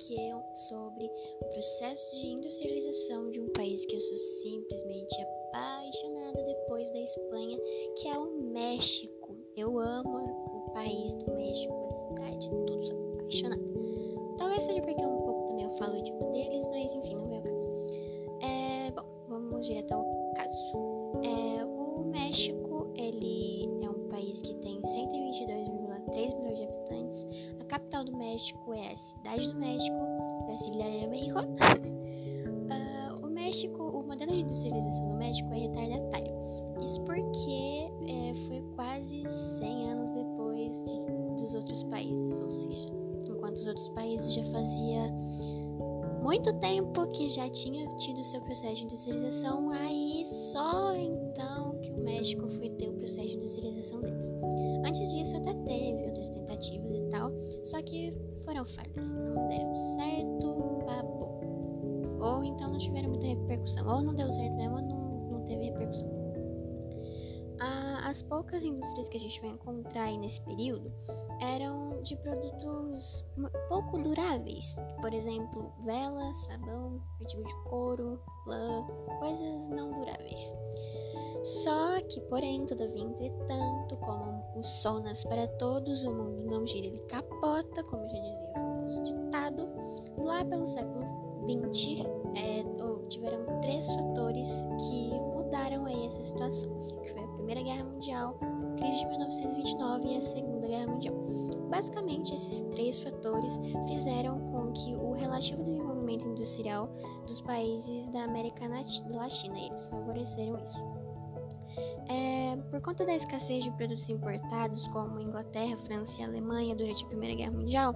que sobre o processo de industrialização de um país que eu sou simplesmente apaixonada depois da Espanha, que é o México. Eu amo o país do México, a cidade, tudo, sou apaixonada. Talvez seja porque um pouco também eu falo de um deles, mas enfim, não é o caso. É, bom, vamos direto ao capital do México é a cidade do México, Ciudad de México. uh, o México, o modelo de industrialização do México é retardatário. Isso porque é, foi quase 100 anos depois de, dos outros países, ou seja, enquanto os outros países já fazia muito tempo que já tinha tido seu processo de industrialização, aí só então que o México foi ter o processo de industrialização deles. Antes disso só que foram falhas, não deram certo, babou. Ou então não tiveram muita repercussão, ou não deu certo mesmo, ou não, não teve repercussão. As poucas indústrias que a gente vai encontrar aí nesse período eram de produtos pouco duráveis, por exemplo, vela, sabão, artigo de couro, lã, coisas não duráveis. Só que, porém, todavia, entretanto, como o sol nasce para todos, o mundo não gira, ele capota, como já dizia o famoso ditado. Lá pelo século XX, é, tiveram três fatores que mudaram aí essa situação, de 1929 e a Segunda Guerra Mundial. Basicamente, esses três fatores fizeram com que o relativo desenvolvimento industrial dos países da América Latina, eles favoreceram isso. É, por conta da escassez de produtos importados, como Inglaterra, França e Alemanha durante a Primeira Guerra Mundial,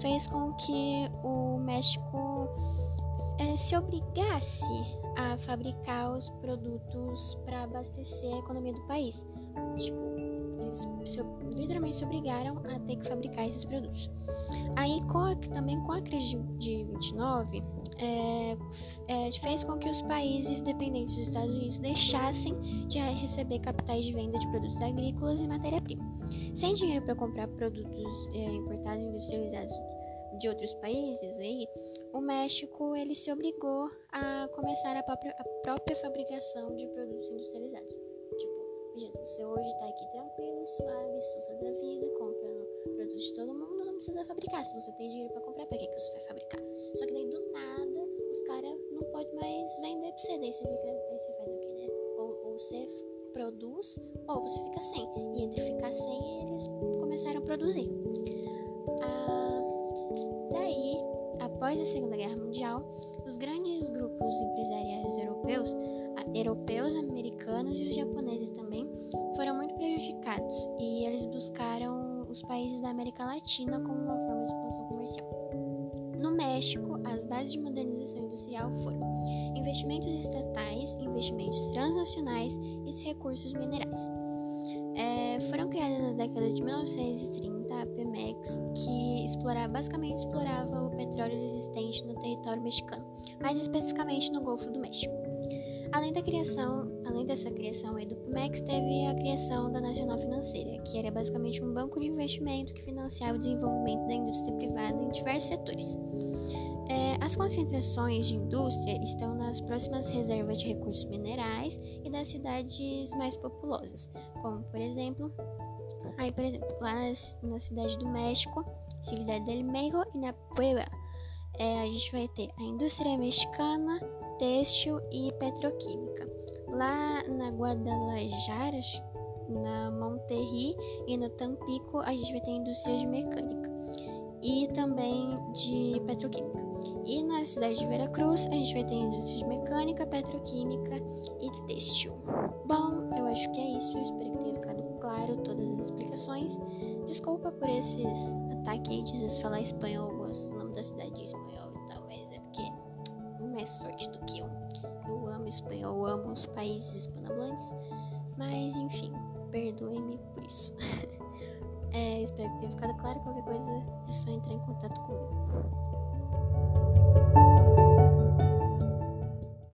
fez com que o México é, se obrigasse a fabricar os produtos para abastecer a economia do país. Tipo, eles se, literalmente se obrigaram a ter que fabricar esses produtos. Aí, com a, também com a crise de, de 29, é, é, fez com que os países dependentes dos Estados Unidos deixassem de receber capitais de venda de produtos agrícolas e matéria-prima. Sem dinheiro para comprar produtos é, importados e industrializados de outros países, aí, o México ele se obrigou a começar a própria, a própria fabricação de produtos industrializados. Você hoje está aqui tranquilo, suave, sussa da vida, comprando produtos de todo mundo, não precisa fabricar. Se você tem dinheiro para comprar, para que, que você vai fabricar? Só que daí do nada os caras não podem mais vender pra você. Daí você, fica, aí você faz o que, né? Ou, ou você produz ou você fica sem. E entre ficar sem, eles começaram a produzir. Ah, daí, após a Segunda Guerra Mundial, os grandes grupos empresariais europeus, europeus, americanos e os japoneses também, foram muito prejudicados e eles buscaram os países da América Latina como uma forma de expansão comercial. No México, as bases de modernização industrial foram investimentos estatais, investimentos transnacionais e recursos minerais. É, foram criadas na década de 1930 a Pemex, que explorava, basicamente explorava o petróleo existente no território mexicano, mais especificamente no Golfo do México. Além da criação, além dessa criação aí do teve a criação da Nacional Financeira, que era basicamente um banco de investimento que financiava o desenvolvimento da indústria privada em diversos setores. É, as concentrações de indústria estão nas próximas reservas de recursos minerais e das cidades mais populosas, como por exemplo, aí por exemplo, lá na cidade do México, Ciudad del México e na Puebla, é, a gente vai ter a indústria mexicana, têxtil e petroquímica. Lá na Guadalajara, na Monterrey e no Tampico, a gente vai ter a indústria de mecânica e também de petroquímica. E na cidade de Veracruz, a gente vai ter indústria de mecânica, petroquímica e têxtil. Bom, eu acho que é isso. Eu espero que tenha ficado claro todas as explicações. Desculpa por esses ataques de falar espanhol, o nome da cidade em espanhol mais forte do que eu. Eu amo espanhol, eu amo os países hispanohablantes, mas enfim, perdoe-me por isso. é, espero que tenha ficado claro. Qualquer coisa é só entrar em contato comigo.